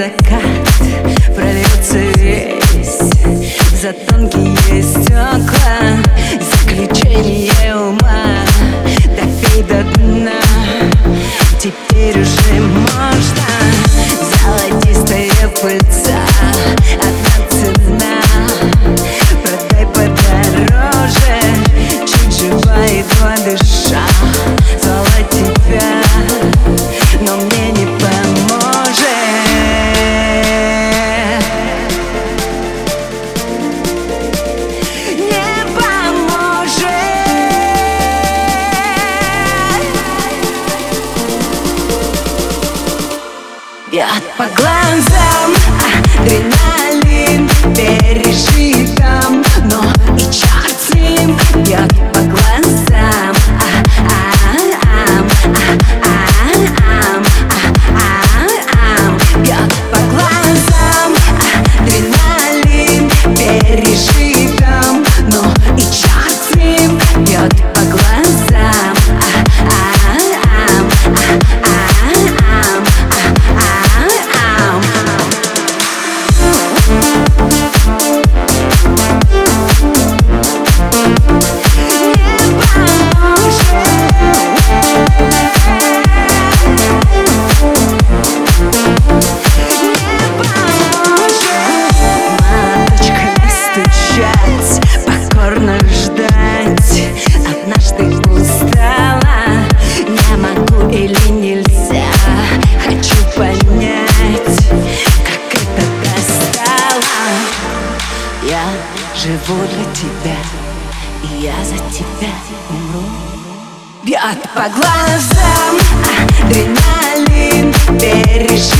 закат прольется весь Я по глазам подле тебя И я за тебя умру. Бьет по глазам адреналин Пережи